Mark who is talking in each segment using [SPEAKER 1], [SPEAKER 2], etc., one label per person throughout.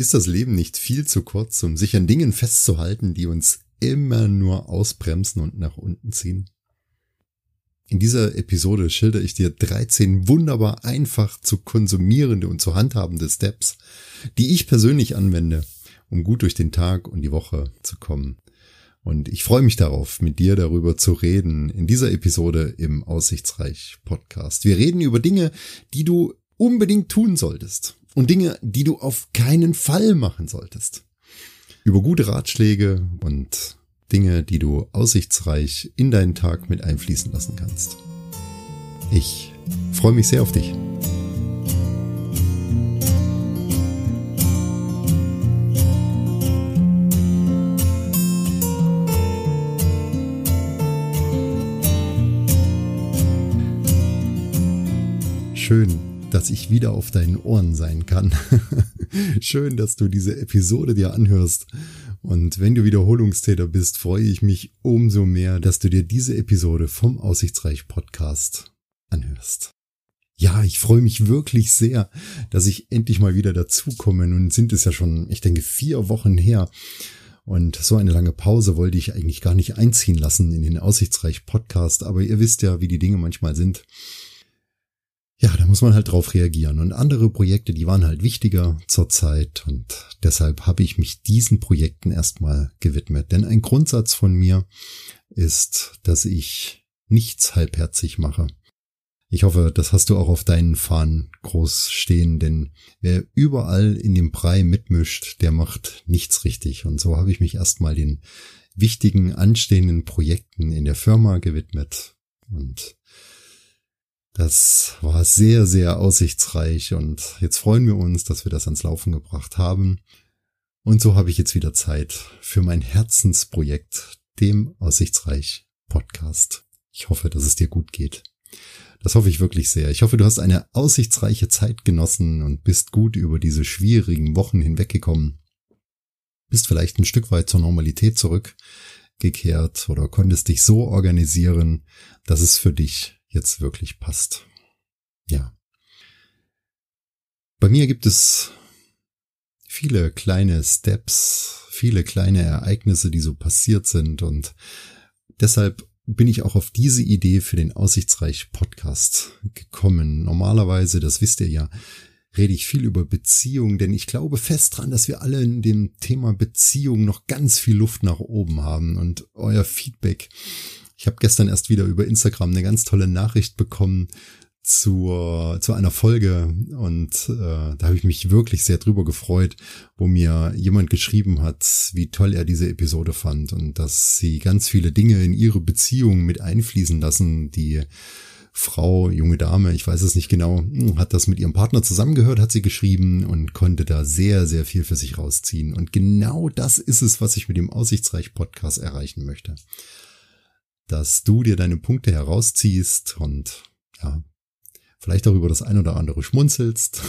[SPEAKER 1] Ist das Leben nicht viel zu kurz, um sich an Dingen festzuhalten, die uns immer nur ausbremsen und nach unten ziehen? In dieser Episode schilder ich dir 13 wunderbar einfach zu konsumierende und zu handhabende Steps, die ich persönlich anwende, um gut durch den Tag und die Woche zu kommen. Und ich freue mich darauf, mit dir darüber zu reden in dieser Episode im Aussichtsreich Podcast. Wir reden über Dinge, die du unbedingt tun solltest und Dinge, die du auf keinen Fall machen solltest. Über gute Ratschläge und Dinge, die du aussichtsreich in deinen Tag mit einfließen lassen kannst. Ich freue mich sehr auf dich. Schön, dass ich wieder auf deinen Ohren sein kann. Schön, dass du diese Episode dir anhörst und wenn du Wiederholungstäter bist, freue ich mich umso mehr, dass du dir diese Episode vom Aussichtsreich Podcast anhörst. Ja, ich freue mich wirklich sehr, dass ich endlich mal wieder dazukomme. Nun sind es ja schon, ich denke, vier Wochen her. Und so eine lange Pause wollte ich eigentlich gar nicht einziehen lassen in den Aussichtsreich Podcast. Aber ihr wisst ja, wie die Dinge manchmal sind ja, da muss man halt drauf reagieren. Und andere Projekte, die waren halt wichtiger zur Zeit und deshalb habe ich mich diesen Projekten erstmal gewidmet. Denn ein Grundsatz von mir ist, dass ich nichts halbherzig mache. Ich hoffe, das hast du auch auf deinen Fahnen groß stehen, denn wer überall in dem Brei mitmischt, der macht nichts richtig. Und so habe ich mich erstmal den wichtigen anstehenden Projekten in der Firma gewidmet und das war sehr, sehr aussichtsreich und jetzt freuen wir uns, dass wir das ans Laufen gebracht haben. Und so habe ich jetzt wieder Zeit für mein Herzensprojekt, dem Aussichtsreich Podcast. Ich hoffe, dass es dir gut geht. Das hoffe ich wirklich sehr. Ich hoffe, du hast eine aussichtsreiche Zeit genossen und bist gut über diese schwierigen Wochen hinweggekommen. Bist vielleicht ein Stück weit zur Normalität zurückgekehrt oder konntest dich so organisieren, dass es für dich jetzt wirklich passt. Ja. Bei mir gibt es viele kleine Steps, viele kleine Ereignisse, die so passiert sind und deshalb bin ich auch auf diese Idee für den Aussichtsreich Podcast gekommen. Normalerweise, das wisst ihr ja, rede ich viel über Beziehungen, denn ich glaube fest dran, dass wir alle in dem Thema Beziehung noch ganz viel Luft nach oben haben und euer Feedback ich habe gestern erst wieder über Instagram eine ganz tolle Nachricht bekommen zur, zu einer Folge und äh, da habe ich mich wirklich sehr drüber gefreut, wo mir jemand geschrieben hat, wie toll er diese Episode fand und dass sie ganz viele Dinge in ihre Beziehung mit einfließen lassen, die Frau, junge Dame, ich weiß es nicht genau, hat das mit ihrem Partner zusammengehört, hat sie geschrieben und konnte da sehr, sehr viel für sich rausziehen. Und genau das ist es, was ich mit dem Aussichtsreich Podcast erreichen möchte dass du dir deine Punkte herausziehst und ja, vielleicht auch über das ein oder andere schmunzelst.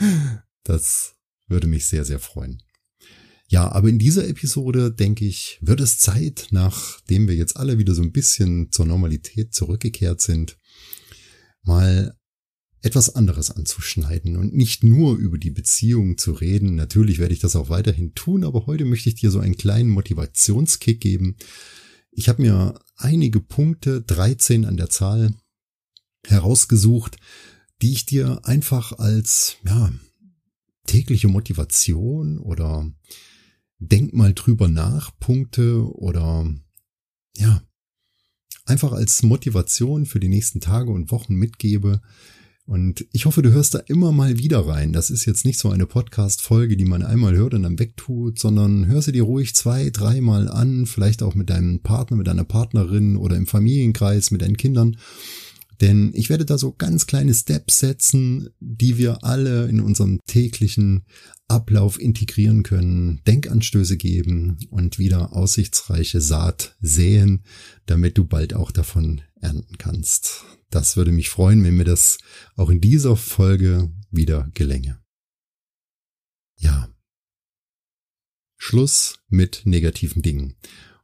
[SPEAKER 1] das würde mich sehr, sehr freuen. Ja, aber in dieser Episode, denke ich, wird es Zeit, nachdem wir jetzt alle wieder so ein bisschen zur Normalität zurückgekehrt sind, mal etwas anderes anzuschneiden und nicht nur über die Beziehung zu reden. Natürlich werde ich das auch weiterhin tun, aber heute möchte ich dir so einen kleinen Motivationskick geben, ich habe mir einige Punkte, 13 an der Zahl, herausgesucht, die ich dir einfach als ja, tägliche Motivation oder denk mal drüber nach Punkte oder ja, einfach als Motivation für die nächsten Tage und Wochen mitgebe, und ich hoffe, du hörst da immer mal wieder rein. Das ist jetzt nicht so eine Podcast-Folge, die man einmal hört und dann wegtut, sondern hör sie dir ruhig zwei, dreimal an, vielleicht auch mit deinem Partner, mit deiner Partnerin oder im Familienkreis, mit deinen Kindern. Denn ich werde da so ganz kleine Steps setzen, die wir alle in unserem täglichen Ablauf integrieren können, Denkanstöße geben und wieder aussichtsreiche Saat säen, damit du bald auch davon ernten kannst. Das würde mich freuen, wenn mir das auch in dieser Folge wieder gelänge. Ja. Schluss mit negativen Dingen.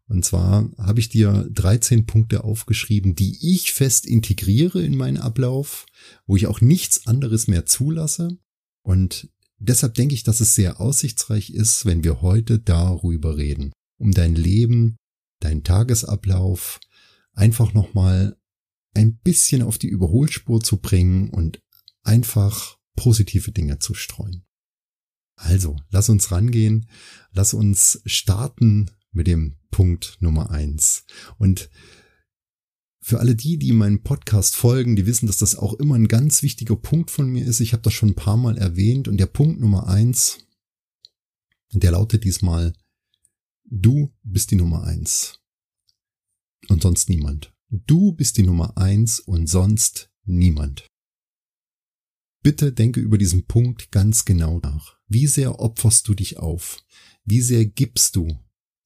[SPEAKER 1] Und zwar habe ich dir 13 Punkte aufgeschrieben, die ich fest integriere in meinen Ablauf, wo ich auch nichts anderes mehr zulasse und deshalb denke ich, dass es sehr aussichtsreich ist, wenn wir heute darüber reden, um dein Leben, deinen Tagesablauf einfach nochmal ein bisschen auf die Überholspur zu bringen und einfach positive Dinge zu streuen. Also, lass uns rangehen, lass uns starten mit dem Punkt Nummer eins. Und für alle die, die meinem Podcast folgen, die wissen, dass das auch immer ein ganz wichtiger Punkt von mir ist. Ich habe das schon ein paar Mal erwähnt. Und der Punkt Nummer eins, der lautet diesmal, du bist die Nummer eins. Und sonst niemand. Du bist die Nummer eins und sonst niemand. Bitte denke über diesen Punkt ganz genau nach. Wie sehr opferst du dich auf? Wie sehr gibst du?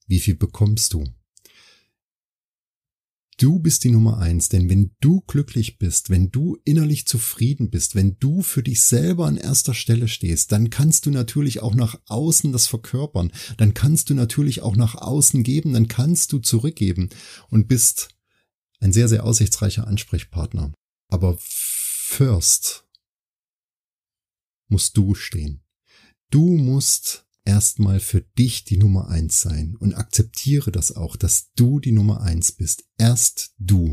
[SPEAKER 1] Wie viel bekommst du? Du bist die Nummer eins, denn wenn du glücklich bist, wenn du innerlich zufrieden bist, wenn du für dich selber an erster Stelle stehst, dann kannst du natürlich auch nach außen das verkörpern, dann kannst du natürlich auch nach außen geben, dann kannst du zurückgeben und bist ein sehr, sehr aussichtsreicher Ansprechpartner. Aber first musst du stehen. Du musst erstmal für dich die Nummer eins sein und akzeptiere das auch, dass du die Nummer eins bist. Erst du.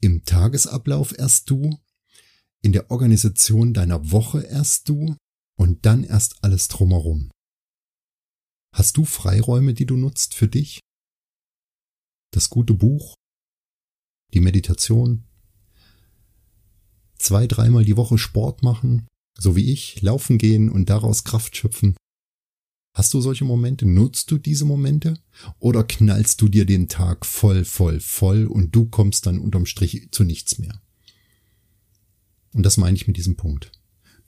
[SPEAKER 1] Im Tagesablauf erst du. In der Organisation deiner Woche erst du. Und dann erst alles drumherum. Hast du Freiräume, die du nutzt für dich? Das gute Buch? Die Meditation? Zwei, dreimal die Woche Sport machen? So wie ich, laufen gehen und daraus Kraft schöpfen? Hast du solche Momente? Nutzt du diese Momente? Oder knallst du dir den Tag voll, voll, voll und du kommst dann unterm Strich zu nichts mehr? Und das meine ich mit diesem Punkt.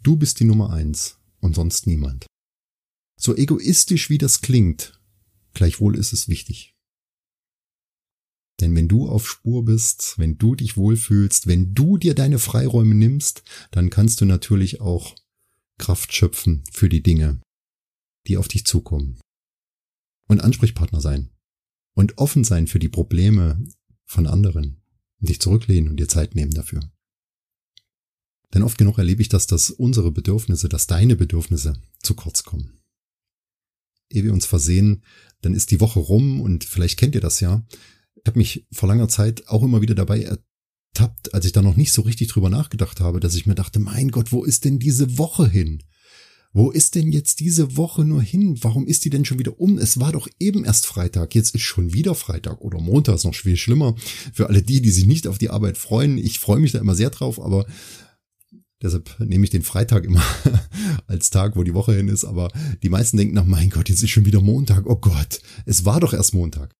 [SPEAKER 1] Du bist die Nummer eins und sonst niemand. So egoistisch wie das klingt, gleichwohl ist es wichtig. Denn wenn du auf Spur bist, wenn du dich wohlfühlst, wenn du dir deine Freiräume nimmst, dann kannst du natürlich auch Kraft schöpfen für die Dinge, die auf dich zukommen. Und Ansprechpartner sein. Und offen sein für die Probleme von anderen. Und dich zurücklehnen und dir Zeit nehmen dafür. Denn oft genug erlebe ich das, dass unsere Bedürfnisse, dass deine Bedürfnisse zu kurz kommen. Ehe wir uns versehen, dann ist die Woche rum und vielleicht kennt ihr das ja. Ich habe mich vor langer Zeit auch immer wieder dabei ertappt, als ich da noch nicht so richtig drüber nachgedacht habe, dass ich mir dachte, mein Gott, wo ist denn diese Woche hin? Wo ist denn jetzt diese Woche nur hin? Warum ist die denn schon wieder um? Es war doch eben erst Freitag. Jetzt ist schon wieder Freitag oder Montag ist noch viel schlimmer. Für alle die, die sich nicht auf die Arbeit freuen. Ich freue mich da immer sehr drauf, aber Deshalb nehme ich den Freitag immer als Tag, wo die Woche hin ist. Aber die meisten denken nach, mein Gott, jetzt ist schon wieder Montag. Oh Gott, es war doch erst Montag.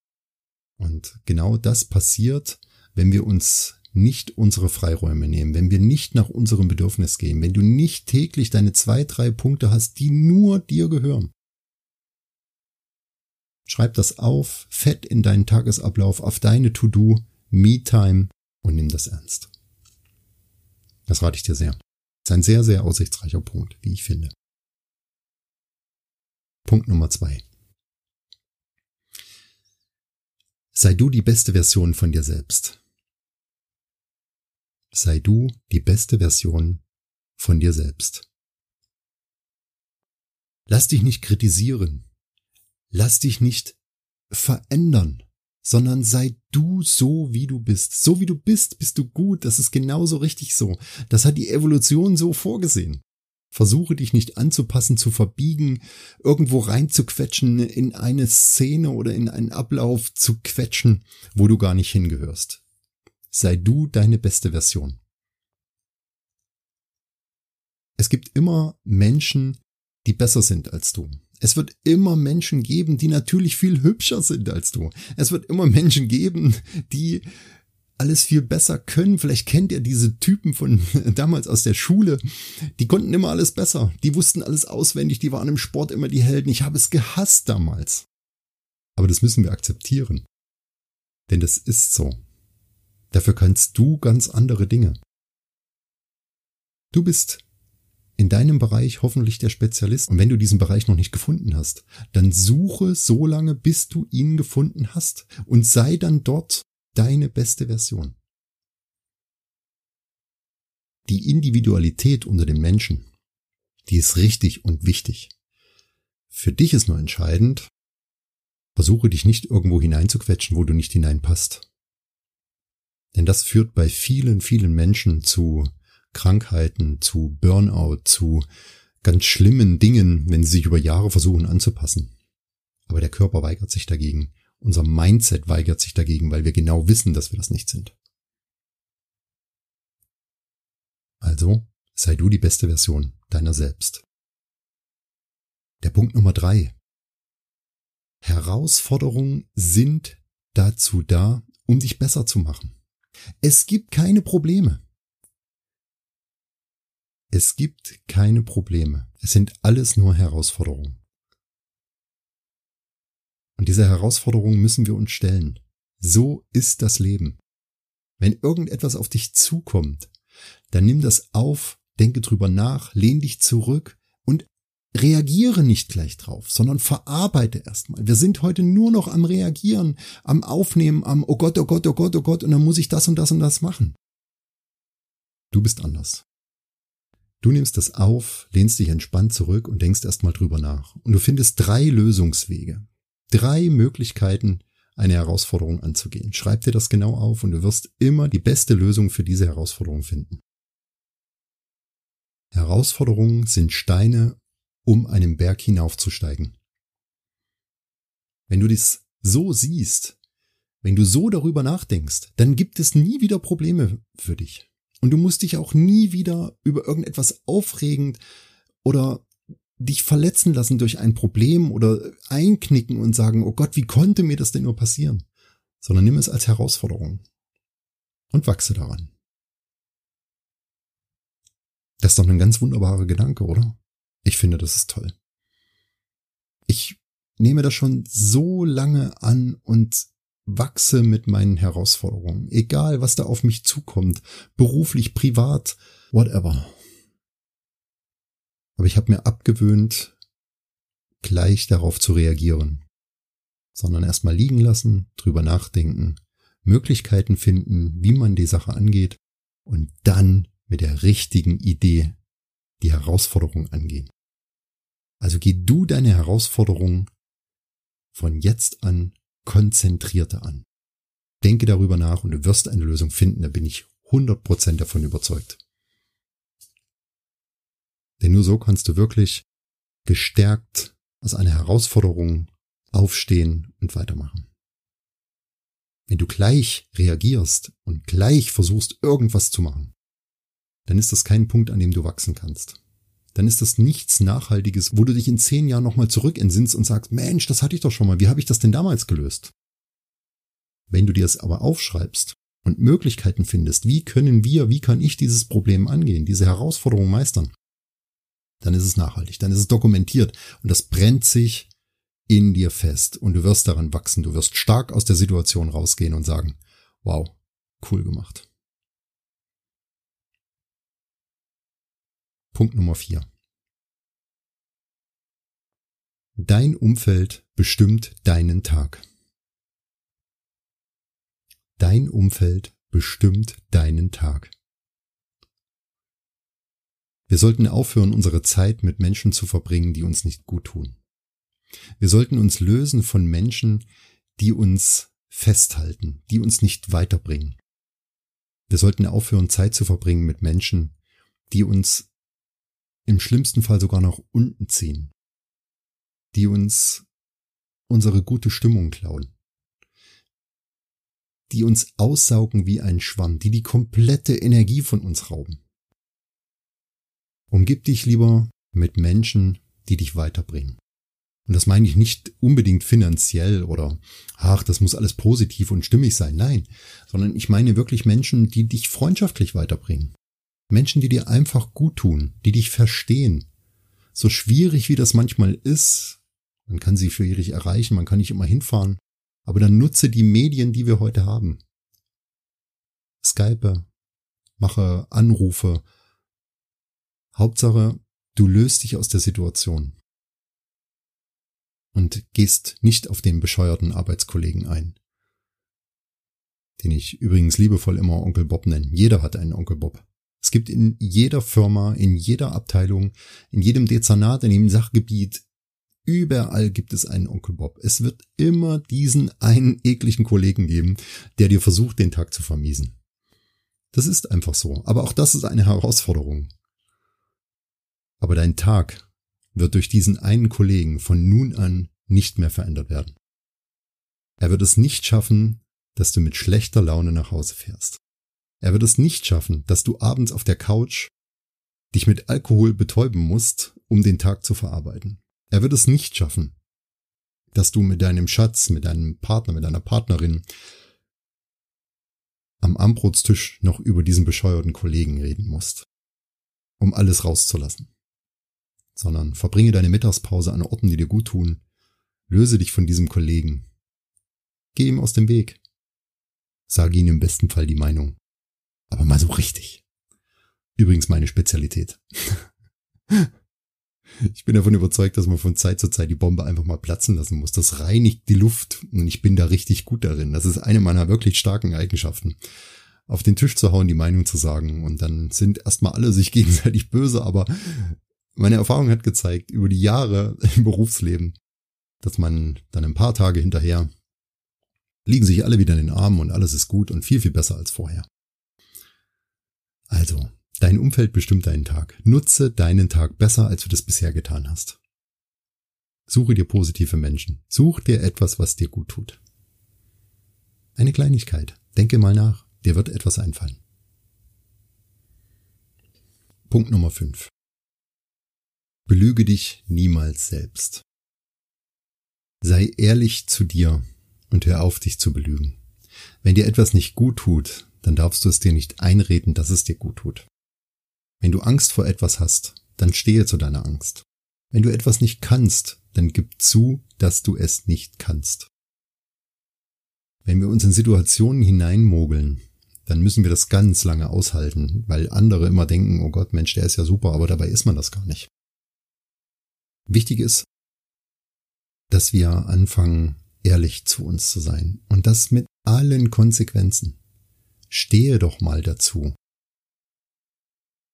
[SPEAKER 1] Und genau das passiert, wenn wir uns nicht unsere Freiräume nehmen, wenn wir nicht nach unserem Bedürfnis gehen, wenn du nicht täglich deine zwei, drei Punkte hast, die nur dir gehören. Schreib das auf, fett in deinen Tagesablauf, auf deine To-Do, Me-Time und nimm das ernst. Das rate ich dir sehr. Das ist ein sehr, sehr aussichtsreicher Punkt, wie ich finde. Punkt Nummer zwei. Sei du die beste Version von dir selbst sei du die beste Version von dir selbst. Lass dich nicht kritisieren. Lass dich nicht verändern, sondern sei du so, wie du bist. So wie du bist, bist du gut. Das ist genauso richtig so. Das hat die Evolution so vorgesehen. Versuche dich nicht anzupassen, zu verbiegen, irgendwo reinzuquetschen, in eine Szene oder in einen Ablauf zu quetschen, wo du gar nicht hingehörst sei du deine beste Version. Es gibt immer Menschen, die besser sind als du. Es wird immer Menschen geben, die natürlich viel hübscher sind als du. Es wird immer Menschen geben, die alles viel besser können. Vielleicht kennt ihr diese Typen von damals aus der Schule. Die konnten immer alles besser. Die wussten alles auswendig. Die waren im Sport immer die Helden. Ich habe es gehasst damals. Aber das müssen wir akzeptieren. Denn das ist so. Dafür kannst du ganz andere Dinge. Du bist in deinem Bereich hoffentlich der Spezialist. Und wenn du diesen Bereich noch nicht gefunden hast, dann suche so lange, bis du ihn gefunden hast und sei dann dort deine beste Version. Die Individualität unter den Menschen Die ist richtig und wichtig. Für dich ist nur entscheidend, versuche dich nicht irgendwo hineinzuquetschen, wo du nicht hineinpasst. Denn das führt bei vielen, vielen Menschen zu Krankheiten, zu Burnout, zu ganz schlimmen Dingen, wenn sie sich über Jahre versuchen anzupassen. Aber der Körper weigert sich dagegen. Unser Mindset weigert sich dagegen, weil wir genau wissen, dass wir das nicht sind. Also sei du die beste Version deiner selbst. Der Punkt Nummer drei. Herausforderungen sind dazu da, um dich besser zu machen. Es gibt keine Probleme. Es gibt keine Probleme. Es sind alles nur Herausforderungen. Und diese Herausforderungen müssen wir uns stellen. So ist das Leben. Wenn irgendetwas auf dich zukommt, dann nimm das auf, denke drüber nach, lehn dich zurück und reagiere nicht gleich drauf, sondern verarbeite erstmal. Wir sind heute nur noch am Reagieren, am Aufnehmen, am Oh Gott, oh Gott, oh Gott, oh Gott, und dann muss ich das und das und das machen. Du bist anders. Du nimmst das auf, lehnst dich entspannt zurück und denkst erstmal drüber nach. Und du findest drei Lösungswege. Drei Möglichkeiten, eine Herausforderung anzugehen. Schreib dir das genau auf und du wirst immer die beste Lösung für diese Herausforderung finden. Herausforderungen sind Steine, um einen Berg hinaufzusteigen. Wenn du dies so siehst, wenn du so darüber nachdenkst, dann gibt es nie wieder Probleme für dich. Und du musst dich auch nie wieder über irgendetwas aufregend oder dich verletzen lassen durch ein Problem oder einknicken und sagen, oh Gott, wie konnte mir das denn nur passieren? Sondern nimm es als Herausforderung und wachse daran. Das ist doch ein ganz wunderbarer Gedanke, oder? Ich finde, das ist toll. Ich nehme das schon so lange an und wachse mit meinen Herausforderungen, egal was da auf mich zukommt, beruflich, privat, whatever. Aber ich habe mir abgewöhnt, gleich darauf zu reagieren, sondern erstmal liegen lassen, drüber nachdenken, Möglichkeiten finden, wie man die Sache angeht und dann mit der richtigen Idee die Herausforderung angehen. Also geh du deine Herausforderung von jetzt an konzentrierter an. Denke darüber nach und du wirst eine Lösung finden, da bin ich 100% davon überzeugt. Denn nur so kannst du wirklich gestärkt aus einer Herausforderung aufstehen und weitermachen. Wenn du gleich reagierst und gleich versuchst, irgendwas zu machen, dann ist das kein Punkt, an dem du wachsen kannst. Dann ist das nichts Nachhaltiges, wo du dich in zehn Jahren nochmal zurück entsinnst und sagst, Mensch, das hatte ich doch schon mal, wie habe ich das denn damals gelöst? Wenn du dir es aber aufschreibst und Möglichkeiten findest, wie können wir, wie kann ich dieses Problem angehen, diese Herausforderung meistern, dann ist es nachhaltig, dann ist es dokumentiert und das brennt sich in dir fest und du wirst daran wachsen, du wirst stark aus der Situation rausgehen und sagen, wow, cool gemacht. Punkt Nummer vier. Dein Umfeld bestimmt deinen Tag. Dein Umfeld bestimmt deinen Tag. Wir sollten aufhören, unsere Zeit mit Menschen zu verbringen, die uns nicht gut tun. Wir sollten uns lösen von Menschen, die uns festhalten, die uns nicht weiterbringen. Wir sollten aufhören, Zeit zu verbringen mit Menschen, die uns im schlimmsten Fall sogar nach unten ziehen, die uns unsere gute Stimmung klauen, die uns aussaugen wie ein Schwamm, die die komplette Energie von uns rauben. Umgib dich lieber mit Menschen, die dich weiterbringen. Und das meine ich nicht unbedingt finanziell oder, ach, das muss alles positiv und stimmig sein. Nein, sondern ich meine wirklich Menschen, die dich freundschaftlich weiterbringen. Menschen, die dir einfach gut tun, die dich verstehen. So schwierig wie das manchmal ist, man kann sie schwierig erreichen, man kann nicht immer hinfahren, aber dann nutze die Medien, die wir heute haben. Skype, mache Anrufe. Hauptsache, du löst dich aus der Situation und gehst nicht auf den bescheuerten Arbeitskollegen ein. Den ich übrigens liebevoll immer Onkel Bob nenne. Jeder hat einen Onkel Bob. Es gibt in jeder Firma, in jeder Abteilung, in jedem Dezernat, in jedem Sachgebiet, überall gibt es einen Onkel Bob. Es wird immer diesen einen ekligen Kollegen geben, der dir versucht, den Tag zu vermiesen. Das ist einfach so. Aber auch das ist eine Herausforderung. Aber dein Tag wird durch diesen einen Kollegen von nun an nicht mehr verändert werden. Er wird es nicht schaffen, dass du mit schlechter Laune nach Hause fährst. Er wird es nicht schaffen, dass du abends auf der Couch dich mit Alkohol betäuben musst, um den Tag zu verarbeiten. Er wird es nicht schaffen, dass du mit deinem Schatz, mit deinem Partner, mit deiner Partnerin am Armbrotstisch noch über diesen bescheuerten Kollegen reden musst, um alles rauszulassen. Sondern verbringe deine Mittagspause an Orten, die dir gut tun, löse dich von diesem Kollegen, geh ihm aus dem Weg, sage ihm im besten Fall die Meinung, aber mal so richtig. Übrigens meine Spezialität. Ich bin davon überzeugt, dass man von Zeit zu Zeit die Bombe einfach mal platzen lassen muss. Das reinigt die Luft und ich bin da richtig gut darin. Das ist eine meiner wirklich starken Eigenschaften. Auf den Tisch zu hauen, die Meinung zu sagen und dann sind erstmal alle sich gegenseitig böse, aber meine Erfahrung hat gezeigt, über die Jahre im Berufsleben, dass man dann ein paar Tage hinterher liegen sich alle wieder in den Armen und alles ist gut und viel, viel besser als vorher. Also, Dein Umfeld bestimmt deinen Tag. Nutze deinen Tag besser, als du das bisher getan hast. Suche dir positive Menschen. Such dir etwas, was dir gut tut. Eine Kleinigkeit. Denke mal nach. Dir wird etwas einfallen. Punkt Nummer 5. Belüge dich niemals selbst. Sei ehrlich zu dir und hör auf, dich zu belügen. Wenn dir etwas nicht gut tut, dann darfst du es dir nicht einreden, dass es dir gut tut. Wenn du Angst vor etwas hast, dann stehe zu deiner Angst. Wenn du etwas nicht kannst, dann gib zu, dass du es nicht kannst. Wenn wir uns in Situationen hineinmogeln, dann müssen wir das ganz lange aushalten, weil andere immer denken, oh Gott, Mensch, der ist ja super, aber dabei ist man das gar nicht. Wichtig ist, dass wir anfangen, ehrlich zu uns zu sein. Und das mit allen Konsequenzen. Stehe doch mal dazu.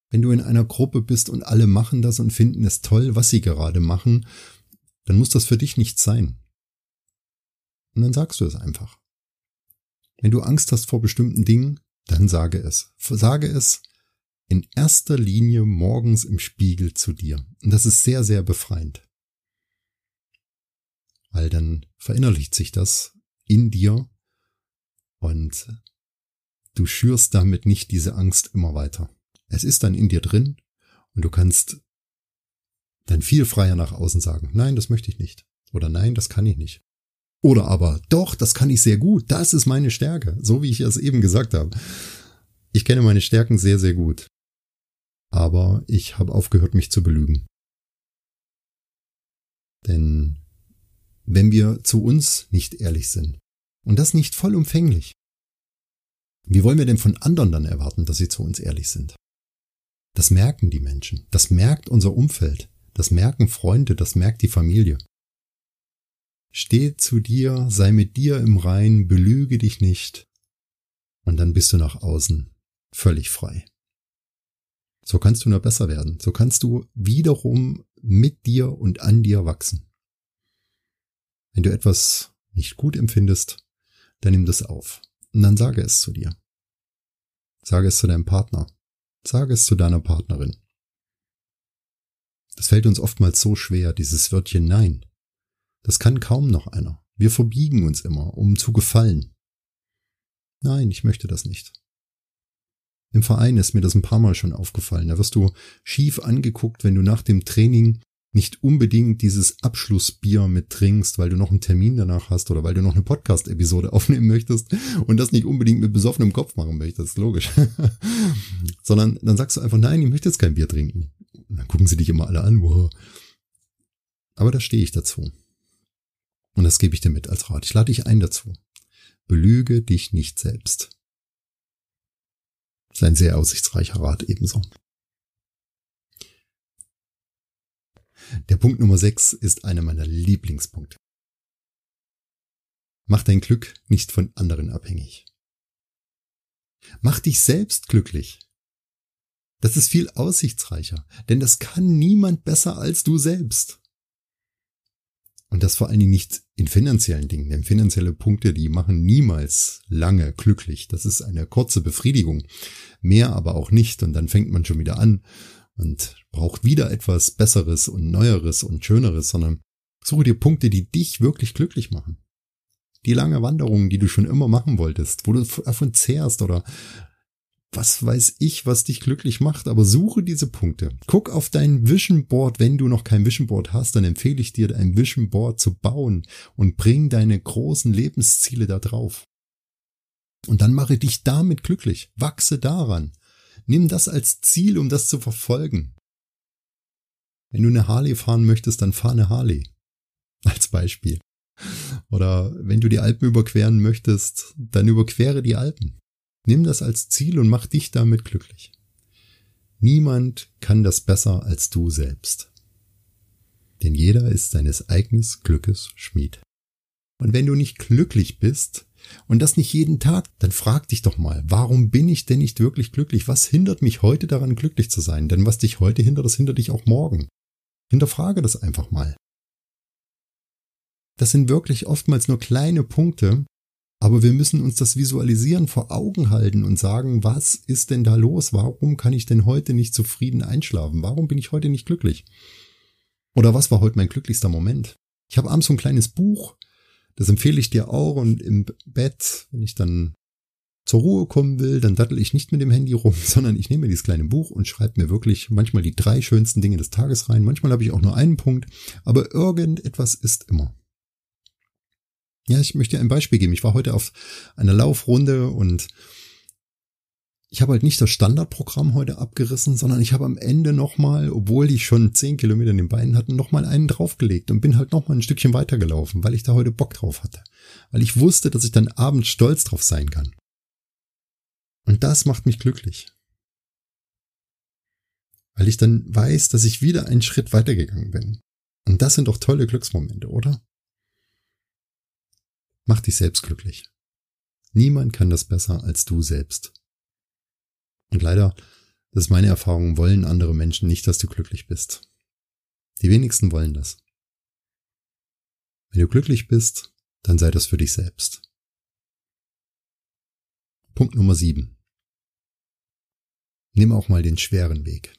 [SPEAKER 1] Wenn du in einer Gruppe bist und alle machen das und finden es toll, was sie gerade machen, dann muss das für dich nicht sein. Und dann sagst du es einfach. Wenn du Angst hast vor bestimmten Dingen, dann sage es. Sage es in erster Linie morgens im Spiegel zu dir. Und das ist sehr, sehr befreiend. Weil dann verinnerlicht sich das in dir und du schürst damit nicht diese Angst immer weiter. Es ist dann in dir drin und du kannst dann viel freier nach außen sagen, nein, das möchte ich nicht. Oder nein, das kann ich nicht. Oder aber, doch, das kann ich sehr gut, das ist meine Stärke, so wie ich es eben gesagt habe. Ich kenne meine Stärken sehr, sehr gut. Aber ich habe aufgehört, mich zu belügen. Denn wenn wir zu uns nicht ehrlich sind, und das nicht vollumfänglich, wie wollen wir denn von anderen dann erwarten, dass sie zu uns ehrlich sind? Das merken die Menschen. Das merkt unser Umfeld. Das merken Freunde. Das merkt die Familie. Steh zu dir, sei mit dir im Rein, belüge dich nicht. Und dann bist du nach außen völlig frei. So kannst du nur besser werden. So kannst du wiederum mit dir und an dir wachsen. Wenn du etwas nicht gut empfindest, dann nimm das auf. Und dann sage es zu dir. Sage es zu deinem Partner. Sage es zu deiner Partnerin. Das fällt uns oftmals so schwer, dieses Wörtchen Nein. Das kann kaum noch einer. Wir verbiegen uns immer, um zu gefallen. Nein, ich möchte das nicht. Im Verein ist mir das ein paar Mal schon aufgefallen. Da wirst du schief angeguckt, wenn du nach dem Training nicht unbedingt dieses Abschlussbier mit trinkst, weil du noch einen Termin danach hast oder weil du noch eine Podcast-Episode aufnehmen möchtest und das nicht unbedingt mit besoffenem Kopf machen möchtest, logisch. Sondern dann sagst du einfach, nein, ich möchte jetzt kein Bier trinken. Und dann gucken sie dich immer alle an, wow. Aber da stehe ich dazu. Und das gebe ich dir mit als Rat. Ich lade dich ein dazu. Belüge dich nicht selbst. Das ist ein sehr aussichtsreicher Rat ebenso. Der Punkt Nummer 6 ist einer meiner Lieblingspunkte. Mach dein Glück nicht von anderen abhängig. Mach dich selbst glücklich. Das ist viel aussichtsreicher, denn das kann niemand besser als du selbst. Und das vor allen Dingen nicht in finanziellen Dingen, denn finanzielle Punkte, die machen niemals lange glücklich. Das ist eine kurze Befriedigung. Mehr aber auch nicht. Und dann fängt man schon wieder an und braucht wieder etwas Besseres und Neueres und Schöneres, sondern suche dir Punkte, die dich wirklich glücklich machen. Die lange Wanderung, die du schon immer machen wolltest, wo du davon zehrst oder was weiß ich, was dich glücklich macht, aber suche diese Punkte. Guck auf dein Vision Board. Wenn du noch kein Vision Board hast, dann empfehle ich dir, ein Vision Board zu bauen und bring deine großen Lebensziele da drauf. Und dann mache dich damit glücklich. Wachse daran. Nimm das als Ziel, um das zu verfolgen. Wenn du eine Harley fahren möchtest, dann fahr eine Harley. Als Beispiel. Oder wenn du die Alpen überqueren möchtest, dann überquere die Alpen. Nimm das als Ziel und mach dich damit glücklich. Niemand kann das besser als du selbst. Denn jeder ist seines eigenen Glückes Schmied. Und wenn du nicht glücklich bist und das nicht jeden Tag, dann frag dich doch mal, warum bin ich denn nicht wirklich glücklich? Was hindert mich heute daran, glücklich zu sein? Denn was dich heute hindert, das hindert dich auch morgen. Hinterfrage das einfach mal. Das sind wirklich oftmals nur kleine Punkte, aber wir müssen uns das Visualisieren vor Augen halten und sagen, was ist denn da los? Warum kann ich denn heute nicht zufrieden einschlafen? Warum bin ich heute nicht glücklich? Oder was war heute mein glücklichster Moment? Ich habe abends so ein kleines Buch, das empfehle ich dir auch und im Bett, wenn ich dann zur Ruhe kommen will, dann dattel ich nicht mit dem Handy rum, sondern ich nehme mir dieses kleine Buch und schreibe mir wirklich manchmal die drei schönsten Dinge des Tages rein. Manchmal habe ich auch nur einen Punkt, aber irgendetwas ist immer. Ja, ich möchte ein Beispiel geben. Ich war heute auf einer Laufrunde und ich habe halt nicht das Standardprogramm heute abgerissen, sondern ich habe am Ende nochmal, obwohl ich schon zehn Kilometer in den Beinen hatte, nochmal einen draufgelegt und bin halt nochmal ein Stückchen weitergelaufen, weil ich da heute Bock drauf hatte. Weil ich wusste, dass ich dann abends stolz drauf sein kann. Und das macht mich glücklich. Weil ich dann weiß, dass ich wieder einen Schritt weitergegangen bin. Und das sind doch tolle Glücksmomente, oder? Mach dich selbst glücklich. Niemand kann das besser als du selbst. Und leider, das ist meine Erfahrung, wollen andere Menschen nicht, dass du glücklich bist. Die wenigsten wollen das. Wenn du glücklich bist, dann sei das für dich selbst. Punkt Nummer sieben. Nimm auch mal den schweren Weg.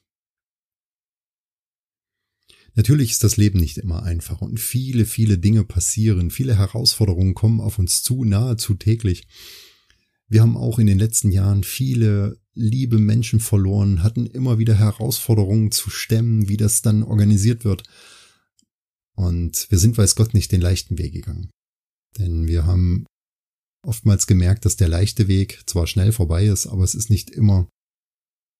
[SPEAKER 1] Natürlich ist das Leben nicht immer einfach und viele, viele Dinge passieren, viele Herausforderungen kommen auf uns zu, nahezu täglich. Wir haben auch in den letzten Jahren viele liebe Menschen verloren, hatten immer wieder Herausforderungen zu stemmen, wie das dann organisiert wird. Und wir sind, weiß Gott, nicht den leichten Weg gegangen. Denn wir haben oftmals gemerkt, dass der leichte Weg zwar schnell vorbei ist, aber es ist nicht immer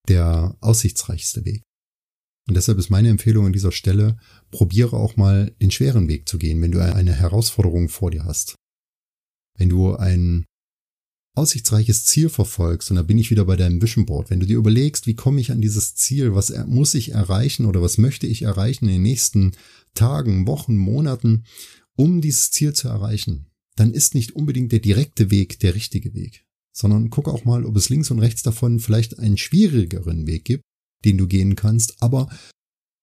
[SPEAKER 1] der aussichtsreichste Weg. Und deshalb ist meine Empfehlung an dieser Stelle, probiere auch mal den schweren Weg zu gehen, wenn du eine Herausforderung vor dir hast. Wenn du ein aussichtsreiches Ziel verfolgst, und da bin ich wieder bei deinem Vision Board, wenn du dir überlegst, wie komme ich an dieses Ziel, was muss ich erreichen oder was möchte ich erreichen in den nächsten Tagen, Wochen, Monaten, um dieses Ziel zu erreichen, dann ist nicht unbedingt der direkte Weg der richtige Weg, sondern guck auch mal, ob es links und rechts davon vielleicht einen schwierigeren Weg gibt, den du gehen kannst, aber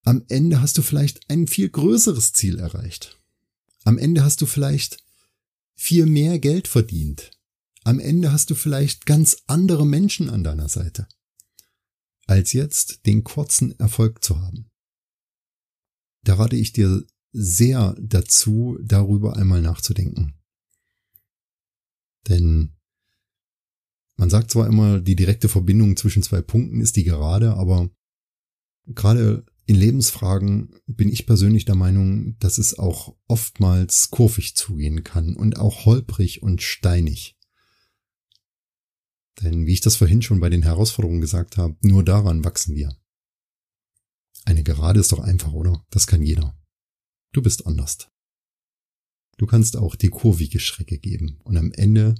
[SPEAKER 1] am Ende hast du vielleicht ein viel größeres Ziel erreicht. Am Ende hast du vielleicht viel mehr Geld verdient. Am Ende hast du vielleicht ganz andere Menschen an deiner Seite, als jetzt den kurzen Erfolg zu haben. Da rate ich dir sehr dazu, darüber einmal nachzudenken. Denn man sagt zwar immer, die direkte Verbindung zwischen zwei Punkten ist die gerade, aber gerade in Lebensfragen bin ich persönlich der Meinung, dass es auch oftmals kurvig zugehen kann und auch holprig und steinig. Denn wie ich das vorhin schon bei den Herausforderungen gesagt habe, nur daran wachsen wir. Eine Gerade ist doch einfach, oder? Das kann jeder. Du bist anders. Du kannst auch die kurvige Schrecke geben und am Ende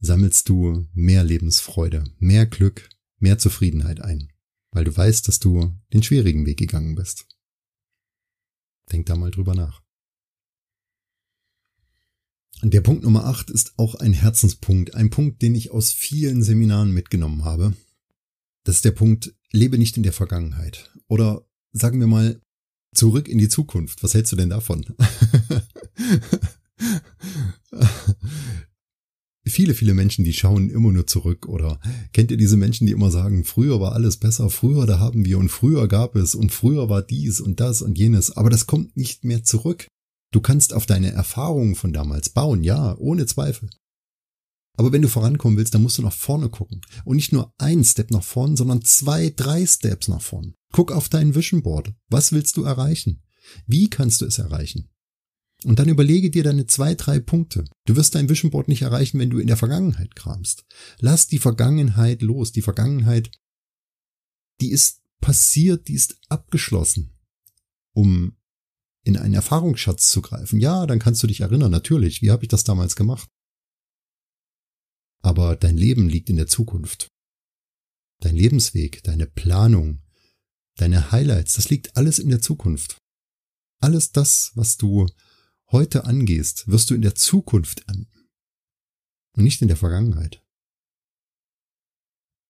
[SPEAKER 1] sammelst du mehr Lebensfreude, mehr Glück, mehr Zufriedenheit ein, weil du weißt, dass du den schwierigen Weg gegangen bist. Denk da mal drüber nach. Der Punkt Nummer 8 ist auch ein Herzenspunkt, ein Punkt, den ich aus vielen Seminaren mitgenommen habe. Das ist der Punkt, lebe nicht in der Vergangenheit. Oder sagen wir mal, zurück in die Zukunft. Was hältst du denn davon? viele, viele Menschen, die schauen immer nur zurück oder kennt ihr diese Menschen, die immer sagen, früher war alles besser, früher da haben wir und früher gab es und früher war dies und das und jenes, aber das kommt nicht mehr zurück. Du kannst auf deine Erfahrungen von damals bauen, ja, ohne Zweifel. Aber wenn du vorankommen willst, dann musst du nach vorne gucken. Und nicht nur ein Step nach vorn, sondern zwei, drei Steps nach vorn. Guck auf dein Vision Board. Was willst du erreichen? Wie kannst du es erreichen? Und dann überlege dir deine zwei, drei Punkte. Du wirst dein Vision Board nicht erreichen, wenn du in der Vergangenheit kramst. Lass die Vergangenheit los. Die Vergangenheit, die ist passiert, die ist abgeschlossen. Um in einen Erfahrungsschatz zu greifen. Ja, dann kannst du dich erinnern, natürlich. Wie habe ich das damals gemacht? Aber dein Leben liegt in der Zukunft. Dein Lebensweg, deine Planung, deine Highlights, das liegt alles in der Zukunft. Alles das, was du heute angehst, wirst du in der Zukunft ernten und nicht in der Vergangenheit.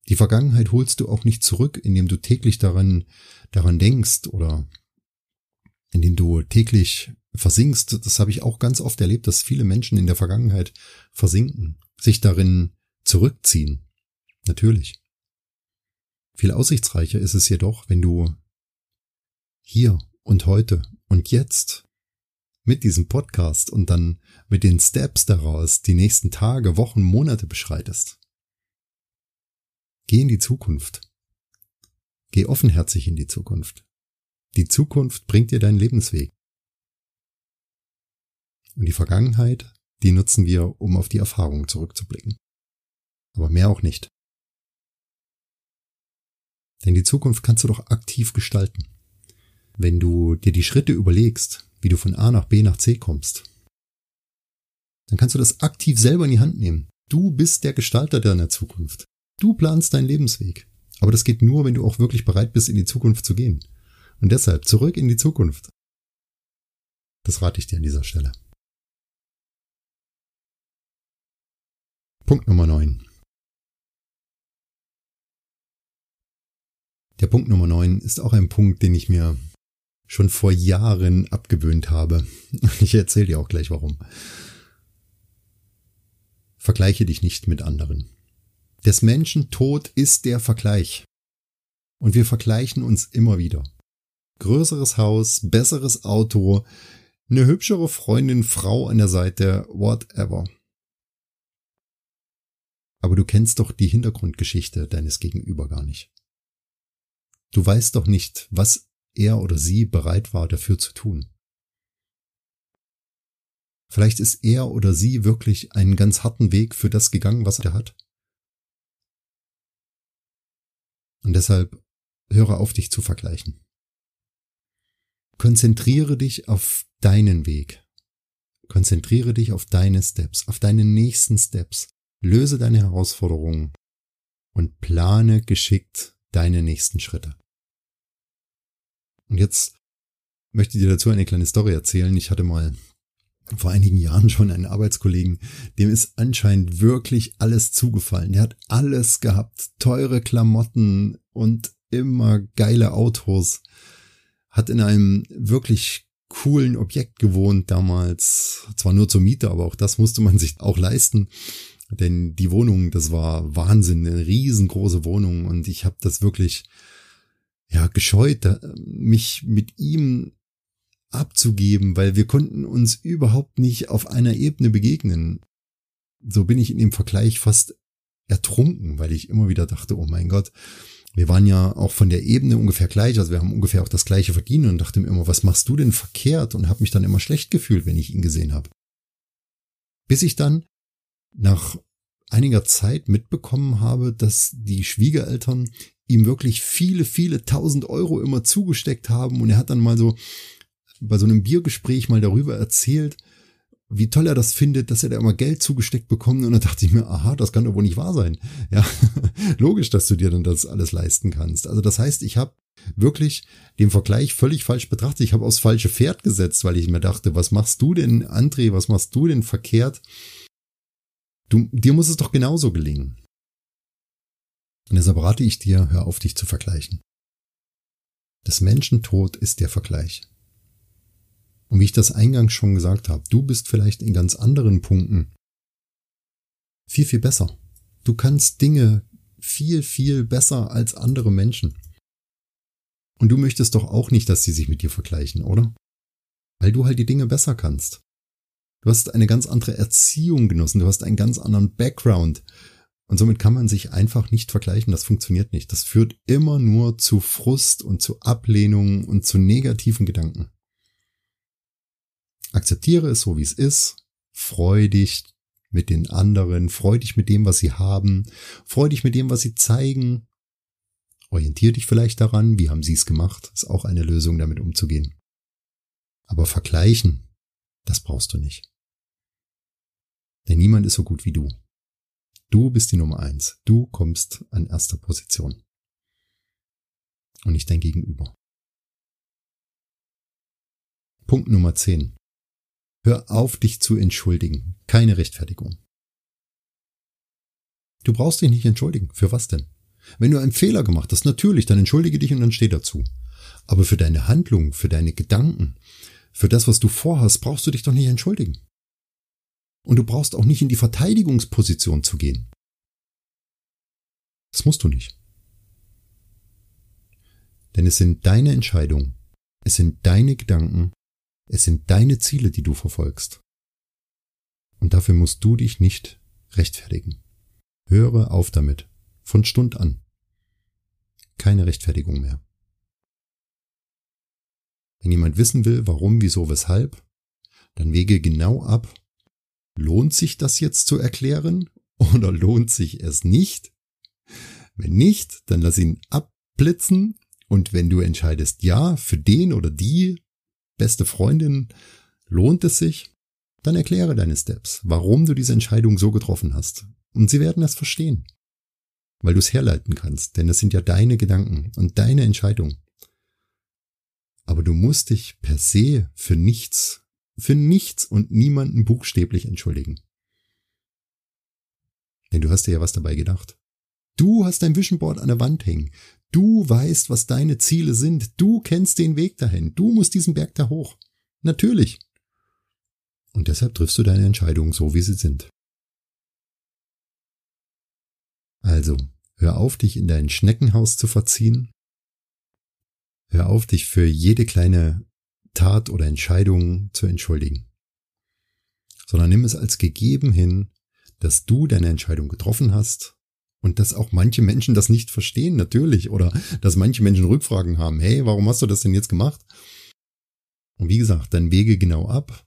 [SPEAKER 1] Die Vergangenheit holst du auch nicht zurück, indem du täglich daran, daran denkst oder indem du täglich versinkst. Das habe ich auch ganz oft erlebt, dass viele Menschen in der Vergangenheit versinken, sich darin zurückziehen. Natürlich. Viel aussichtsreicher ist es jedoch, wenn du hier und heute und jetzt mit diesem Podcast und dann mit den Steps daraus die nächsten Tage, Wochen, Monate beschreitest. Geh in die Zukunft. Geh offenherzig in die Zukunft. Die Zukunft bringt dir deinen Lebensweg. Und die Vergangenheit, die nutzen wir, um auf die Erfahrung zurückzublicken. Aber mehr auch nicht. Denn die Zukunft kannst du doch aktiv gestalten. Wenn du dir die Schritte überlegst, wie du von A nach B nach C kommst. Dann kannst du das aktiv selber in die Hand nehmen. Du bist der Gestalter deiner Zukunft. Du planst deinen Lebensweg. Aber das geht nur, wenn du auch wirklich bereit bist, in die Zukunft zu gehen. Und deshalb zurück in die Zukunft. Das rate ich dir an dieser Stelle. Punkt Nummer 9. Der Punkt Nummer 9 ist auch ein Punkt, den ich mir schon vor Jahren abgewöhnt habe. Ich erzähle dir auch gleich warum. Vergleiche dich nicht mit anderen. Des Menschen Tod ist der Vergleich. Und wir vergleichen uns immer wieder. Größeres Haus, besseres Auto, eine hübschere Freundin, Frau an der Seite, whatever. Aber du kennst doch die Hintergrundgeschichte deines Gegenüber gar nicht. Du weißt doch nicht, was er oder sie bereit war dafür zu tun. Vielleicht ist er oder sie wirklich einen ganz harten Weg für das gegangen, was er hat. Und deshalb höre auf, dich zu vergleichen. Konzentriere dich auf deinen Weg. Konzentriere dich auf deine Steps, auf deine nächsten Steps. Löse deine Herausforderungen und plane geschickt deine nächsten Schritte. Und jetzt möchte ich dir dazu eine kleine Story erzählen. Ich hatte mal vor einigen Jahren schon einen Arbeitskollegen, dem ist anscheinend wirklich alles zugefallen. Der hat alles gehabt, teure Klamotten und immer geile Autos, hat in einem wirklich coolen Objekt gewohnt damals, zwar nur zur Miete, aber auch das musste man sich auch leisten. Denn die Wohnung, das war Wahnsinn, eine riesengroße Wohnung und ich habe das wirklich ja, gescheut, mich mit ihm abzugeben, weil wir konnten uns überhaupt nicht auf einer Ebene begegnen. So bin ich in dem Vergleich fast ertrunken, weil ich immer wieder dachte, oh mein Gott, wir waren ja auch von der Ebene ungefähr gleich, also wir haben ungefähr auch das gleiche verdient und dachte mir immer, was machst du denn verkehrt und habe mich dann immer schlecht gefühlt, wenn ich ihn gesehen habe. Bis ich dann nach einiger Zeit mitbekommen habe, dass die Schwiegereltern ihm wirklich viele, viele tausend Euro immer zugesteckt haben. Und er hat dann mal so bei so einem Biergespräch mal darüber erzählt, wie toll er das findet, dass er da immer Geld zugesteckt bekommt. Und dann dachte ich mir, aha, das kann doch wohl nicht wahr sein. Ja, logisch, dass du dir dann das alles leisten kannst. Also das heißt, ich habe wirklich den Vergleich völlig falsch betrachtet. Ich habe aufs falsche Pferd gesetzt, weil ich mir dachte, was machst du denn, André, was machst du denn verkehrt? Du, dir muss es doch genauso gelingen. Und deshalb rate ich dir, hör auf, dich zu vergleichen. Das Menschentod ist der Vergleich. Und wie ich das eingangs schon gesagt habe, du bist vielleicht in ganz anderen Punkten viel, viel besser. Du kannst Dinge viel, viel besser als andere Menschen. Und du möchtest doch auch nicht, dass sie sich mit dir vergleichen, oder? Weil du halt die Dinge besser kannst. Du hast eine ganz andere Erziehung genossen, du hast einen ganz anderen Background. Und somit kann man sich einfach nicht vergleichen. Das funktioniert nicht. Das führt immer nur zu Frust und zu Ablehnung und zu negativen Gedanken. Akzeptiere es so, wie es ist. Freu dich mit den anderen. Freu dich mit dem, was sie haben. Freu dich mit dem, was sie zeigen. Orientier dich vielleicht daran, wie haben sie es gemacht. Ist auch eine Lösung, damit umzugehen. Aber vergleichen, das brauchst du nicht. Denn niemand ist so gut wie du. Du bist die Nummer eins. Du kommst an erster Position. Und nicht dein Gegenüber. Punkt Nummer 10. Hör auf, dich zu entschuldigen. Keine Rechtfertigung. Du brauchst dich nicht entschuldigen. Für was denn? Wenn du einen Fehler gemacht hast, natürlich, dann entschuldige dich und dann steh dazu. Aber für deine Handlung, für deine Gedanken, für das, was du vorhast, brauchst du dich doch nicht entschuldigen. Und du brauchst auch nicht in die Verteidigungsposition zu gehen. Das musst du nicht. Denn es sind deine Entscheidungen, es sind deine Gedanken, es sind deine Ziele, die du verfolgst. Und dafür musst du dich nicht rechtfertigen. Höre auf damit. Von Stund an. Keine Rechtfertigung mehr. Wenn jemand wissen will, warum, wieso, weshalb, dann wege genau ab, lohnt sich das jetzt zu erklären oder lohnt sich es nicht? Wenn nicht, dann lass ihn abblitzen und wenn du entscheidest, ja, für den oder die beste Freundin lohnt es sich, dann erkläre deine Steps, warum du diese Entscheidung so getroffen hast. Und sie werden es verstehen, weil du es herleiten kannst, denn es sind ja deine Gedanken und deine Entscheidung. Aber du musst dich per se für nichts, für nichts und niemanden buchstäblich entschuldigen. Denn du hast dir ja was dabei gedacht. Du hast dein Vision Board an der Wand hängen. Du weißt, was deine Ziele sind. Du kennst den Weg dahin. Du musst diesen Berg da hoch. Natürlich. Und deshalb triffst du deine Entscheidungen so, wie sie sind. Also, hör auf, dich in dein Schneckenhaus zu verziehen. Hör auf, dich für jede kleine Tat oder Entscheidung zu entschuldigen. Sondern nimm es als gegeben hin, dass du deine Entscheidung getroffen hast und dass auch manche Menschen das nicht verstehen, natürlich. Oder dass manche Menschen Rückfragen haben. Hey, warum hast du das denn jetzt gemacht? Und wie gesagt, dann wege genau ab.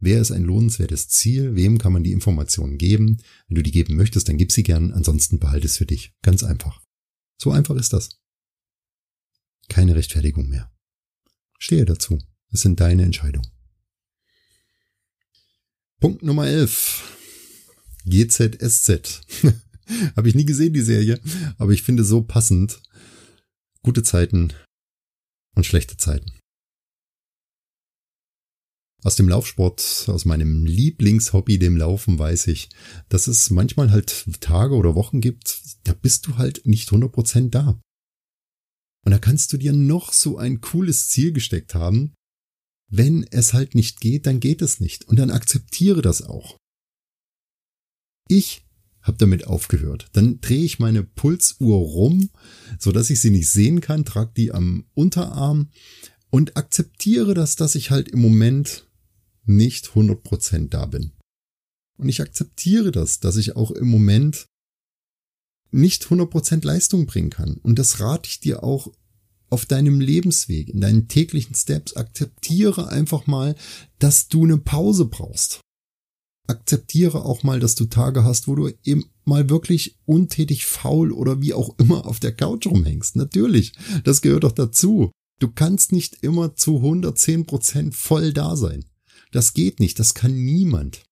[SPEAKER 1] Wer ist ein lohnenswertes Ziel? Wem kann man die Informationen geben? Wenn du die geben möchtest, dann gib sie gern. Ansonsten behalte es für dich. Ganz einfach. So einfach ist das. Keine Rechtfertigung mehr. Stehe dazu. Es sind deine Entscheidungen. Punkt Nummer 11. GZSZ. Habe ich nie gesehen, die Serie. Aber ich finde so passend. Gute Zeiten und schlechte Zeiten. Aus dem Laufsport, aus meinem Lieblingshobby, dem Laufen, weiß ich, dass es manchmal halt Tage oder Wochen gibt, da bist du halt nicht 100% da. Und da kannst du dir noch so ein cooles Ziel gesteckt haben. Wenn es halt nicht geht, dann geht es nicht. Und dann akzeptiere das auch. Ich habe damit aufgehört. Dann drehe ich meine Pulsuhr rum, so dass ich sie nicht sehen kann, trage die am Unterarm und akzeptiere das, dass ich halt im Moment nicht 100% da bin. Und ich akzeptiere das, dass ich auch im Moment nicht 100% Leistung bringen kann. Und das rate ich dir auch auf deinem Lebensweg, in deinen täglichen Steps. Akzeptiere einfach mal, dass du eine Pause brauchst akzeptiere auch mal, dass du Tage hast, wo du eben mal wirklich untätig faul oder wie auch immer auf der Couch rumhängst. Natürlich, das gehört doch dazu. Du kannst nicht immer zu 110 Prozent voll da sein. Das geht nicht, das kann niemand.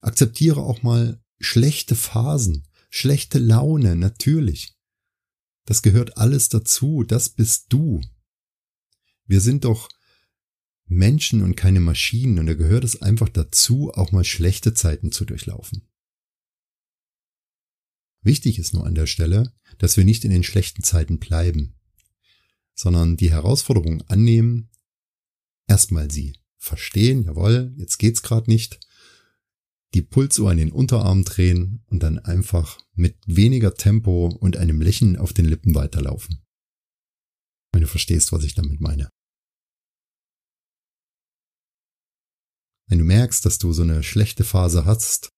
[SPEAKER 1] Akzeptiere auch mal schlechte Phasen, schlechte Laune, natürlich. Das gehört alles dazu, das bist du. Wir sind doch Menschen und keine Maschinen und da gehört es einfach dazu, auch mal schlechte Zeiten zu durchlaufen. Wichtig ist nur an der Stelle, dass wir nicht in den schlechten Zeiten bleiben, sondern die Herausforderung annehmen, erstmal sie verstehen, jawohl, jetzt geht's gerade nicht, die Pulsuhr an den Unterarm drehen und dann einfach mit weniger Tempo und einem Lächeln auf den Lippen weiterlaufen. Wenn du verstehst, was ich damit meine. Wenn du merkst, dass du so eine schlechte Phase hast,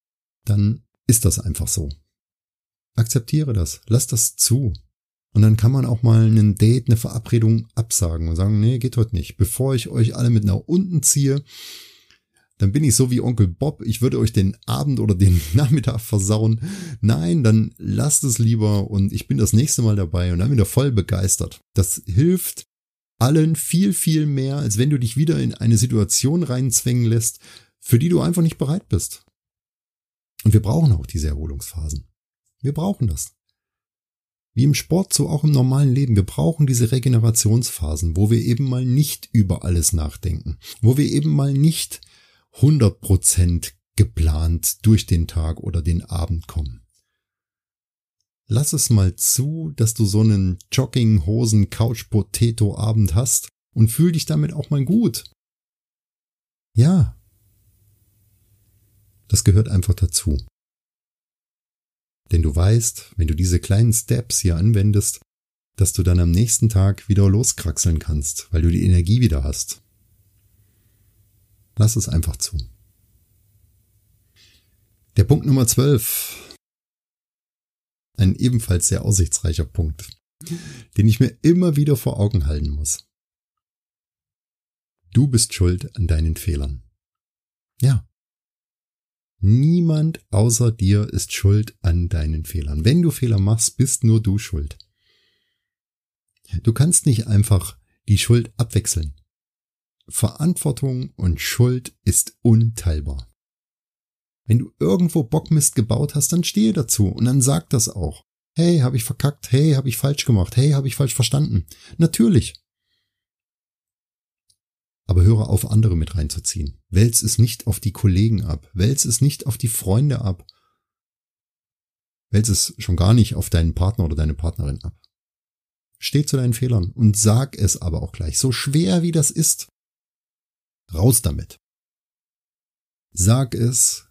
[SPEAKER 1] dann ist das einfach so. Akzeptiere das, lass das zu. Und dann kann man auch mal einen Date, eine Verabredung absagen und sagen, nee, geht heute nicht. Bevor ich euch alle mit nach unten ziehe, dann bin ich so wie Onkel Bob, ich würde euch den Abend oder den Nachmittag versauen. Nein, dann lasst es lieber und ich bin das nächste Mal dabei und dann wieder voll begeistert. Das hilft allen viel, viel mehr, als wenn du dich wieder in eine Situation reinzwängen lässt, für die du einfach nicht bereit bist. Und wir brauchen auch diese Erholungsphasen. Wir brauchen das. Wie im Sport, so auch im normalen Leben. Wir brauchen diese Regenerationsphasen, wo wir eben mal nicht über alles nachdenken, wo wir eben mal nicht 100 Prozent geplant durch den Tag oder den Abend kommen. Lass es mal zu, dass du so einen Jogginghosen Couch Potato Abend hast und fühl dich damit auch mal gut. Ja. Das gehört einfach dazu. Denn du weißt, wenn du diese kleinen Steps hier anwendest, dass du dann am nächsten Tag wieder loskraxeln kannst, weil du die Energie wieder hast. Lass es einfach zu. Der Punkt Nummer 12. Ein ebenfalls sehr aussichtsreicher Punkt, den ich mir immer wieder vor Augen halten muss. Du bist schuld an deinen Fehlern. Ja. Niemand außer dir ist schuld an deinen Fehlern. Wenn du Fehler machst, bist nur du schuld. Du kannst nicht einfach die Schuld abwechseln. Verantwortung und Schuld ist unteilbar. Wenn du irgendwo Bockmist gebaut hast, dann stehe dazu und dann sag das auch. Hey, habe ich verkackt? Hey, habe ich falsch gemacht? Hey, habe ich falsch verstanden? Natürlich. Aber höre auf, andere mit reinzuziehen. Wälz es nicht auf die Kollegen ab. Wälz es nicht auf die Freunde ab. Wälz es schon gar nicht auf deinen Partner oder deine Partnerin ab. Steh zu deinen Fehlern und sag es aber auch gleich. So schwer wie das ist. Raus damit. Sag es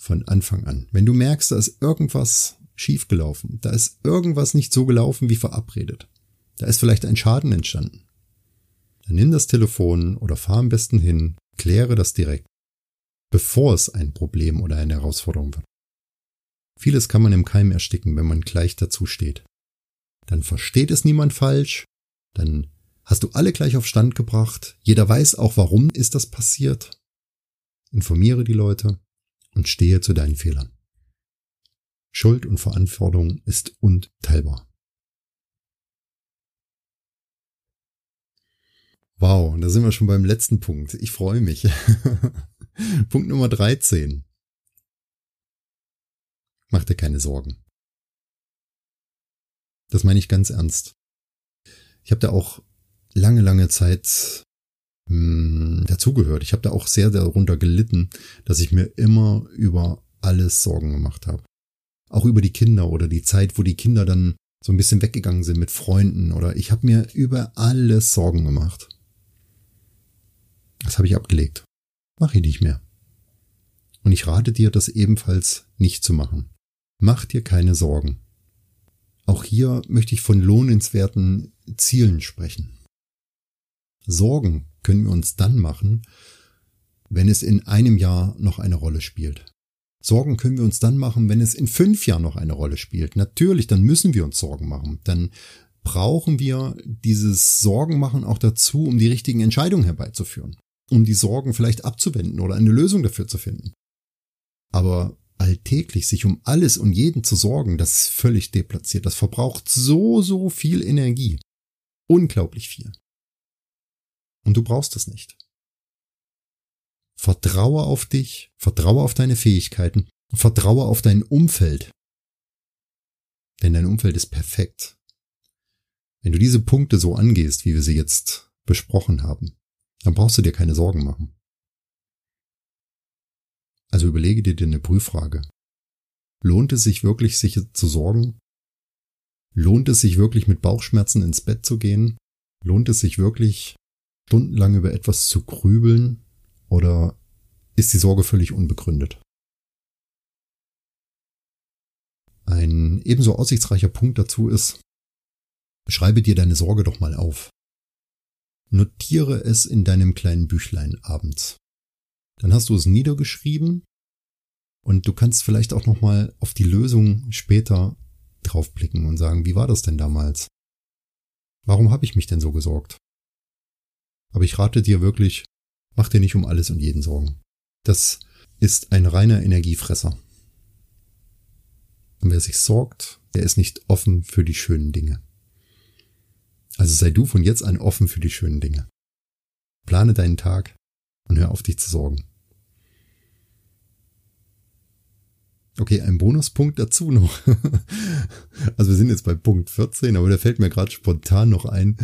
[SPEAKER 1] von Anfang an. Wenn du merkst, da ist irgendwas schiefgelaufen, da ist irgendwas nicht so gelaufen wie verabredet, da ist vielleicht ein Schaden entstanden, dann nimm das Telefon oder fahr am besten hin, kläre das direkt, bevor es ein Problem oder eine Herausforderung wird. Vieles kann man im Keim ersticken, wenn man gleich dazu steht. Dann versteht es niemand falsch, dann Hast du alle gleich auf Stand gebracht? Jeder weiß auch, warum ist das passiert? Informiere die Leute und stehe zu deinen Fehlern. Schuld und Verantwortung ist unteilbar. Wow, da sind wir schon beim letzten Punkt. Ich freue mich. Punkt Nummer 13. Mach dir keine Sorgen. Das meine ich ganz ernst. Ich habe da auch lange, lange Zeit mh, dazugehört. Ich habe da auch sehr darunter gelitten, dass ich mir immer über alles Sorgen gemacht habe. Auch über die Kinder oder die Zeit, wo die Kinder dann so ein bisschen weggegangen sind mit Freunden oder ich habe mir über alles Sorgen gemacht. Das habe ich abgelegt. Mach ich nicht mehr. Und ich rate dir, das ebenfalls nicht zu machen. Mach dir keine Sorgen. Auch hier möchte ich von lohnenswerten Zielen sprechen. Sorgen können wir uns dann machen, wenn es in einem Jahr noch eine Rolle spielt. Sorgen können wir uns dann machen, wenn es in fünf Jahren noch eine Rolle spielt. Natürlich, dann müssen wir uns Sorgen machen. Dann brauchen wir dieses Sorgen machen auch dazu, um die richtigen Entscheidungen herbeizuführen. Um die Sorgen vielleicht abzuwenden oder eine Lösung dafür zu finden. Aber alltäglich sich um alles und jeden zu sorgen, das ist völlig deplatziert. Das verbraucht so, so viel Energie. Unglaublich viel. Und du brauchst es nicht. Vertraue auf dich, vertraue auf deine Fähigkeiten, vertraue auf dein Umfeld. Denn dein Umfeld ist perfekt. Wenn du diese Punkte so angehst, wie wir sie jetzt besprochen haben, dann brauchst du dir keine Sorgen machen. Also überlege dir eine Prüffrage. Lohnt es sich wirklich, sich zu sorgen? Lohnt es sich wirklich mit Bauchschmerzen ins Bett zu gehen? Lohnt es sich wirklich stundenlang über etwas zu grübeln? Oder ist die Sorge völlig unbegründet? Ein ebenso aussichtsreicher Punkt dazu ist, schreibe dir deine Sorge doch mal auf. Notiere es in deinem kleinen Büchlein abends. Dann hast du es niedergeschrieben und du kannst vielleicht auch noch mal auf die Lösung später draufblicken und sagen, wie war das denn damals? Warum habe ich mich denn so gesorgt? Aber ich rate dir wirklich, mach dir nicht um alles und jeden Sorgen. Das ist ein reiner Energiefresser. Und wer sich sorgt, der ist nicht offen für die schönen Dinge. Also sei du von jetzt an offen für die schönen Dinge. Plane deinen Tag und hör auf dich zu sorgen. Okay, ein Bonuspunkt dazu noch. also wir sind jetzt bei Punkt 14, aber der fällt mir gerade spontan noch ein.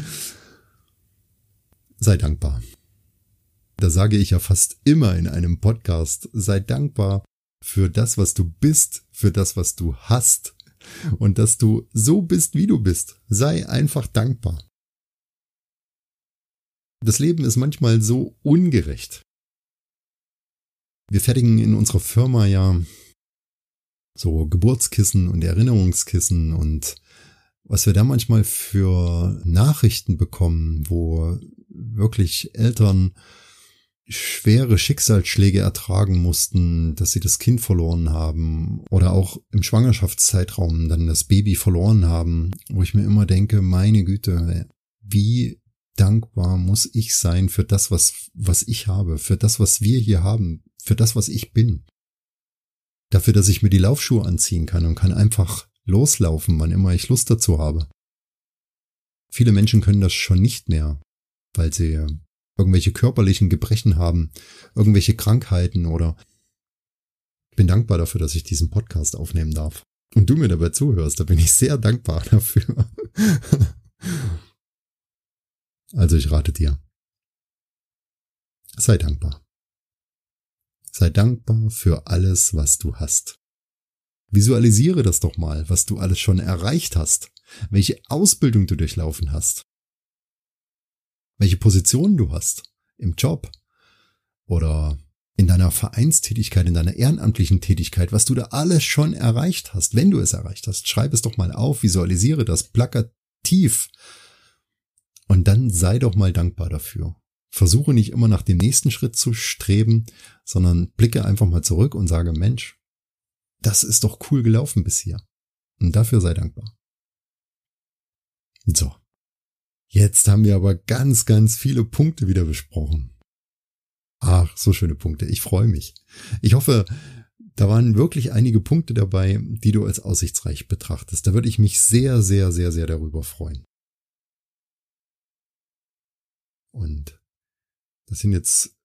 [SPEAKER 1] Sei dankbar. Da sage ich ja fast immer in einem Podcast, sei dankbar für das, was du bist, für das, was du hast und dass du so bist, wie du bist. Sei einfach dankbar. Das Leben ist manchmal so ungerecht. Wir fertigen in unserer Firma ja so Geburtskissen und Erinnerungskissen und was wir da manchmal für Nachrichten bekommen, wo wirklich Eltern schwere Schicksalsschläge ertragen mussten, dass sie das Kind verloren haben oder auch im Schwangerschaftszeitraum dann das Baby verloren haben, wo ich mir immer denke, meine Güte, wie dankbar muss ich sein für das, was, was ich habe, für das, was wir hier haben, für das, was ich bin. Dafür, dass ich mir die Laufschuhe anziehen kann und kann einfach loslaufen, wann immer ich Lust dazu habe. Viele Menschen können das schon nicht mehr, weil sie irgendwelche körperlichen Gebrechen haben, irgendwelche Krankheiten oder ich bin dankbar dafür, dass ich diesen Podcast aufnehmen darf. Und du mir dabei zuhörst, da bin ich sehr dankbar dafür. also ich rate dir. Sei dankbar. Sei dankbar für alles, was du hast. Visualisiere das doch mal, was du alles schon erreicht hast, welche Ausbildung du durchlaufen hast, welche Position du hast im Job oder in deiner Vereinstätigkeit, in deiner ehrenamtlichen Tätigkeit, was du da alles schon erreicht hast, wenn du es erreicht hast. Schreib es doch mal auf, visualisiere das plakativ und dann sei doch mal dankbar dafür. Versuche nicht immer nach dem nächsten Schritt zu streben, sondern blicke einfach mal zurück und sage, Mensch, das ist doch cool gelaufen bis hier. Und dafür sei dankbar. So. Jetzt haben wir aber ganz, ganz viele Punkte wieder besprochen. Ach, so schöne Punkte. Ich freue mich. Ich hoffe, da waren wirklich einige Punkte dabei, die du als aussichtsreich betrachtest. Da würde ich mich sehr, sehr, sehr, sehr darüber freuen. Und das sind jetzt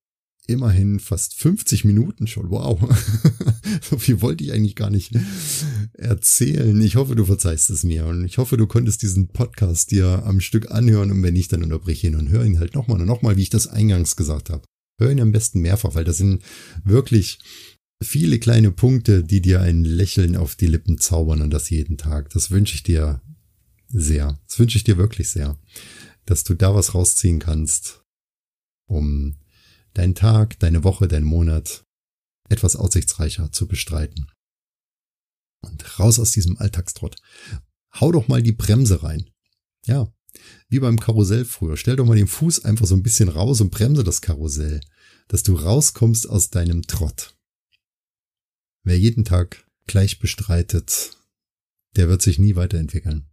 [SPEAKER 1] immerhin fast 50 Minuten schon. Wow. so viel wollte ich eigentlich gar nicht erzählen. Ich hoffe, du verzeihst es mir und ich hoffe, du konntest diesen Podcast dir am Stück anhören und wenn nicht, dann unterbrich ihn und hör ihn halt nochmal und nochmal, wie ich das eingangs gesagt habe. Hör ihn am besten mehrfach, weil das sind wirklich viele kleine Punkte, die dir ein Lächeln auf die Lippen zaubern und das jeden Tag. Das wünsche ich dir sehr. Das wünsche ich dir wirklich sehr, dass du da was rausziehen kannst um deinen Tag, deine Woche, deinen Monat etwas aussichtsreicher zu bestreiten. Und raus aus diesem Alltagstrott. Hau doch mal die Bremse rein. Ja, wie beim Karussell früher. Stell doch mal den Fuß einfach so ein bisschen raus und bremse das Karussell, dass du rauskommst aus deinem Trott. Wer jeden Tag gleich bestreitet, der wird sich nie weiterentwickeln.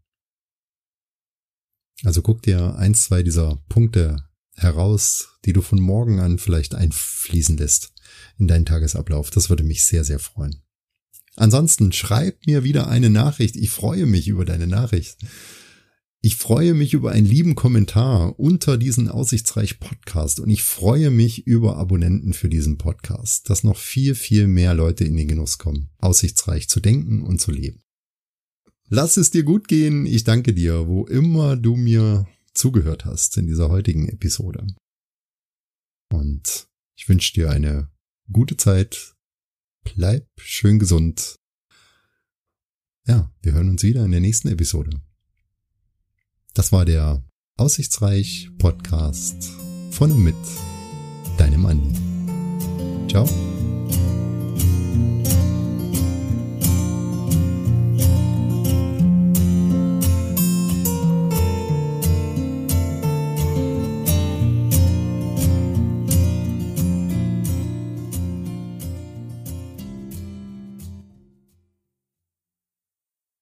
[SPEAKER 1] Also guck dir eins, zwei dieser Punkte heraus, die du von morgen an vielleicht einfließen lässt in deinen Tagesablauf. Das würde mich sehr, sehr freuen. Ansonsten schreib mir wieder eine Nachricht. Ich freue mich über deine Nachricht. Ich freue mich über einen lieben Kommentar unter diesen Aussichtsreich Podcast und ich freue mich über Abonnenten für diesen Podcast, dass noch viel, viel mehr Leute in den Genuss kommen, aussichtsreich zu denken und zu leben. Lass es dir gut gehen. Ich danke dir, wo immer du mir zugehört hast in dieser heutigen Episode. Und ich wünsche dir eine gute Zeit. Bleib schön gesund. Ja, wir hören uns wieder in der nächsten Episode. Das war der Aussichtsreich Podcast von und mit deinem Andi. Ciao.